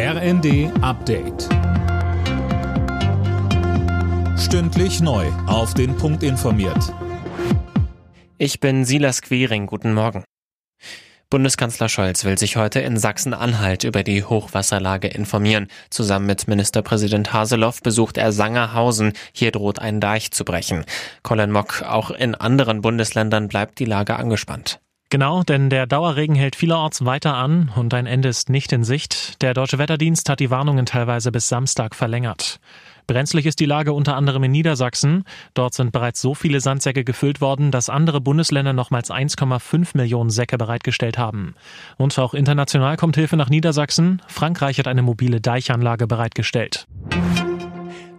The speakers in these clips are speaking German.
RND Update. Stündlich neu. Auf den Punkt informiert. Ich bin Silas Quering. Guten Morgen. Bundeskanzler Scholz will sich heute in Sachsen-Anhalt über die Hochwasserlage informieren. Zusammen mit Ministerpräsident Haseloff besucht er Sangerhausen. Hier droht ein Deich zu brechen. Colin Mock, auch in anderen Bundesländern bleibt die Lage angespannt. Genau, denn der Dauerregen hält vielerorts weiter an und ein Ende ist nicht in Sicht. Der Deutsche Wetterdienst hat die Warnungen teilweise bis Samstag verlängert. Brenzlig ist die Lage unter anderem in Niedersachsen. Dort sind bereits so viele Sandsäcke gefüllt worden, dass andere Bundesländer nochmals 1,5 Millionen Säcke bereitgestellt haben. Und auch international kommt Hilfe nach Niedersachsen. Frankreich hat eine mobile Deichanlage bereitgestellt.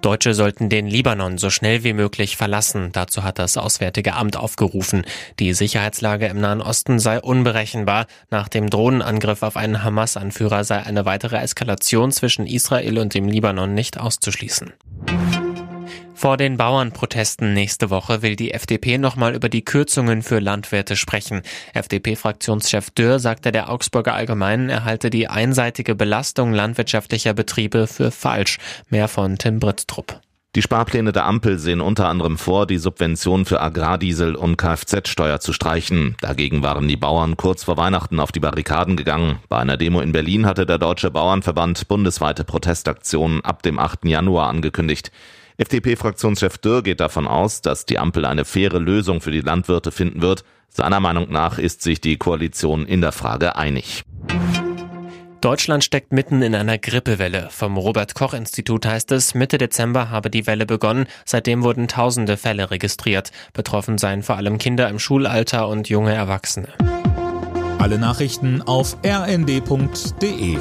Deutsche sollten den Libanon so schnell wie möglich verlassen. Dazu hat das Auswärtige Amt aufgerufen. Die Sicherheitslage im Nahen Osten sei unberechenbar. Nach dem Drohnenangriff auf einen Hamas-Anführer sei eine weitere Eskalation zwischen Israel und dem Libanon nicht auszuschließen. Vor den Bauernprotesten nächste Woche will die FDP nochmal über die Kürzungen für Landwirte sprechen. FDP-Fraktionschef Dürr sagte der Augsburger Allgemeinen, er halte die einseitige Belastung landwirtschaftlicher Betriebe für falsch. Mehr von Tim Brittrup. Die Sparpläne der Ampel sehen unter anderem vor, die Subvention für Agrardiesel und Kfz-Steuer zu streichen. Dagegen waren die Bauern kurz vor Weihnachten auf die Barrikaden gegangen. Bei einer Demo in Berlin hatte der Deutsche Bauernverband bundesweite Protestaktionen ab dem 8. Januar angekündigt. FDP-Fraktionschef Dürr geht davon aus, dass die Ampel eine faire Lösung für die Landwirte finden wird. Seiner Meinung nach ist sich die Koalition in der Frage einig. Deutschland steckt mitten in einer Grippewelle. Vom Robert Koch Institut heißt es, Mitte Dezember habe die Welle begonnen. Seitdem wurden tausende Fälle registriert. Betroffen seien vor allem Kinder im Schulalter und junge Erwachsene. Alle Nachrichten auf rnd.de